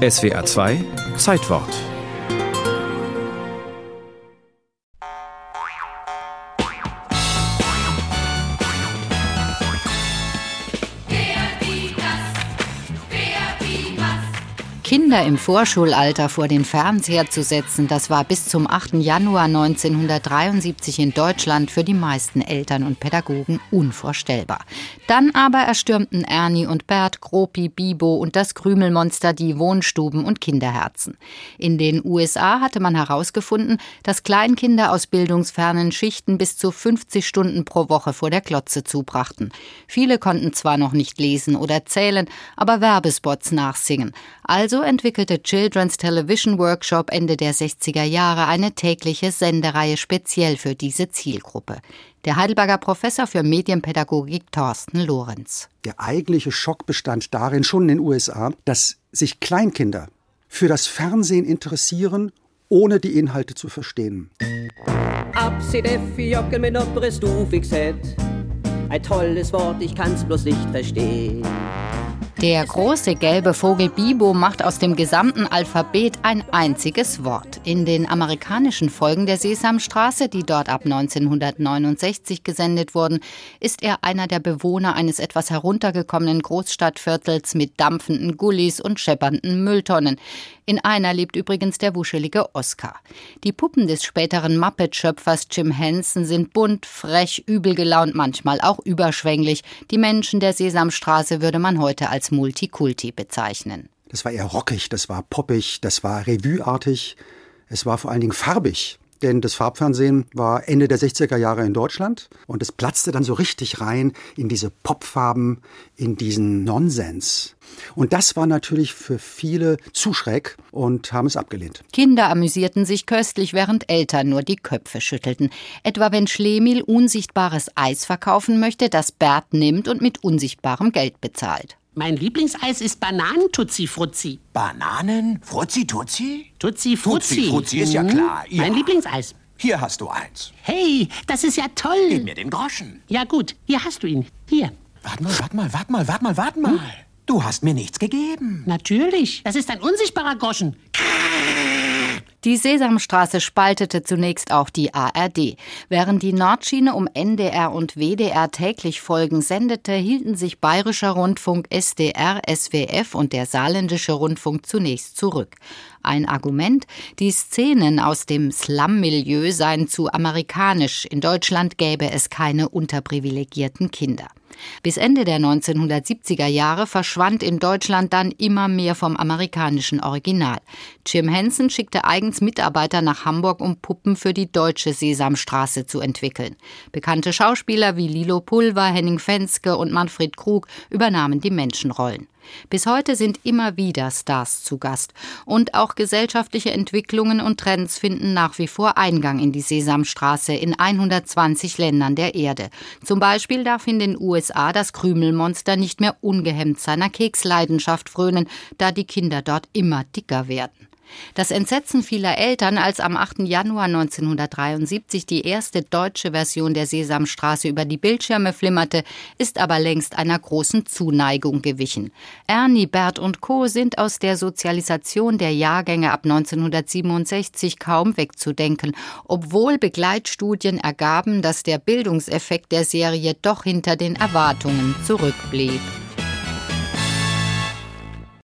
SWR 2 Zeitwort Kinder im Vorschulalter vor den Fernseher zu setzen, das war bis zum 8. Januar 1973 in Deutschland für die meisten Eltern und Pädagogen unvorstellbar. Dann aber erstürmten Ernie und Bert, Gropi, Bibo und das Krümelmonster die Wohnstuben und Kinderherzen. In den USA hatte man herausgefunden, dass Kleinkinder aus bildungsfernen Schichten bis zu 50 Stunden pro Woche vor der Glotze zubrachten. Viele konnten zwar noch nicht lesen oder zählen, aber Werbespots nachsingen. Also entwickelte Children's Television Workshop Ende der 60er Jahre eine tägliche Sendereihe speziell für diese Zielgruppe. Der Heidelberger Professor für Medienpädagogik Thorsten Lorenz. Der eigentliche Schock bestand darin, schon in den USA, dass sich Kleinkinder für das Fernsehen interessieren, ohne die Inhalte zu verstehen. Ein tolles Wort, ich kann's bloß nicht verstehen. Der große gelbe Vogel Bibo macht aus dem gesamten Alphabet ein einziges Wort. In den amerikanischen Folgen der Sesamstraße, die dort ab 1969 gesendet wurden, ist er einer der Bewohner eines etwas heruntergekommenen Großstadtviertels mit dampfenden Gullis und scheppernden Mülltonnen. In einer lebt übrigens der wuschelige Oscar. Die Puppen des späteren Muppet-Schöpfers Jim Henson sind bunt, frech, übel gelaunt, manchmal auch überschwänglich. Die Menschen der Sesamstraße würde man heute als Multikulti bezeichnen. Das war eher rockig, das war poppig, das war revueartig, es war vor allen Dingen farbig. Denn das Farbfernsehen war Ende der 60er Jahre in Deutschland und es platzte dann so richtig rein in diese Popfarben, in diesen Nonsens. Und das war natürlich für viele zu schräg und haben es abgelehnt. Kinder amüsierten sich köstlich, während Eltern nur die Köpfe schüttelten. Etwa wenn Schlemiel unsichtbares Eis verkaufen möchte, das Bert nimmt und mit unsichtbarem Geld bezahlt. Mein Lieblingseis ist Bananen-Tutzi-Fruzzi. Bananen? Fruzzi-Tutzi? Tutzi-Fruzzi. Tutzi-Fruzzi ist ja klar. Ja. Mein Lieblingseis. Hier hast du eins. Hey, das ist ja toll. Gib mir den Groschen. Ja gut, hier hast du ihn. Hier. Warte mal, warte mal, warte mal, warte mal, warte mal. Hm? Du hast mir nichts gegeben. Natürlich. Das ist ein unsichtbarer Groschen. Die Sesamstraße spaltete zunächst auch die ARD. Während die Nordschiene um NDR und WDR täglich Folgen sendete, hielten sich Bayerischer Rundfunk, SDR, SWF und der Saarländische Rundfunk zunächst zurück. Ein Argument, die Szenen aus dem Slum-Milieu seien zu amerikanisch, in Deutschland gäbe es keine unterprivilegierten Kinder. Bis Ende der 1970er Jahre verschwand in Deutschland dann immer mehr vom amerikanischen Original. Jim Henson schickte eigens Mitarbeiter nach Hamburg, um Puppen für die deutsche Sesamstraße zu entwickeln. Bekannte Schauspieler wie Lilo Pulver, Henning Fenske und Manfred Krug übernahmen die Menschenrollen. Bis heute sind immer wieder Stars zu Gast. Und auch gesellschaftliche Entwicklungen und Trends finden nach wie vor Eingang in die Sesamstraße in 120 Ländern der Erde. Zum Beispiel darf in den USA das Krümelmonster nicht mehr ungehemmt seiner Keksleidenschaft frönen, da die Kinder dort immer dicker werden. Das Entsetzen vieler Eltern, als am 8. Januar 1973 die erste deutsche Version der Sesamstraße über die Bildschirme flimmerte, ist aber längst einer großen Zuneigung gewichen. Ernie, Bert und Co. sind aus der Sozialisation der Jahrgänge ab 1967 kaum wegzudenken, obwohl Begleitstudien ergaben, dass der Bildungseffekt der Serie doch hinter den Erwartungen zurückblieb.